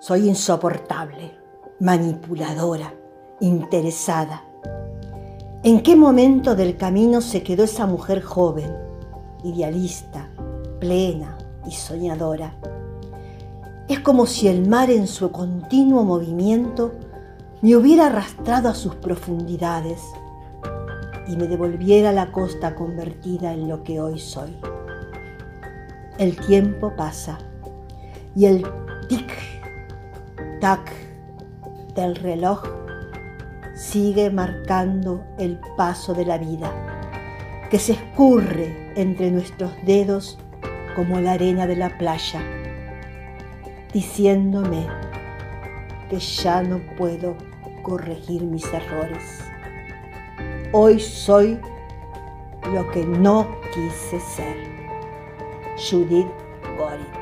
Soy insoportable, manipuladora, interesada. ¿En qué momento del camino se quedó esa mujer joven, idealista, plena y soñadora? Es como si el mar en su continuo movimiento me hubiera arrastrado a sus profundidades y me devolviera a la costa convertida en lo que hoy soy. El tiempo pasa y el tic-tac del reloj sigue marcando el paso de la vida, que se escurre entre nuestros dedos como la arena de la playa, diciéndome que ya no puedo corregir mis errores. Hoy soy lo que no quise ser. Judith Gorin.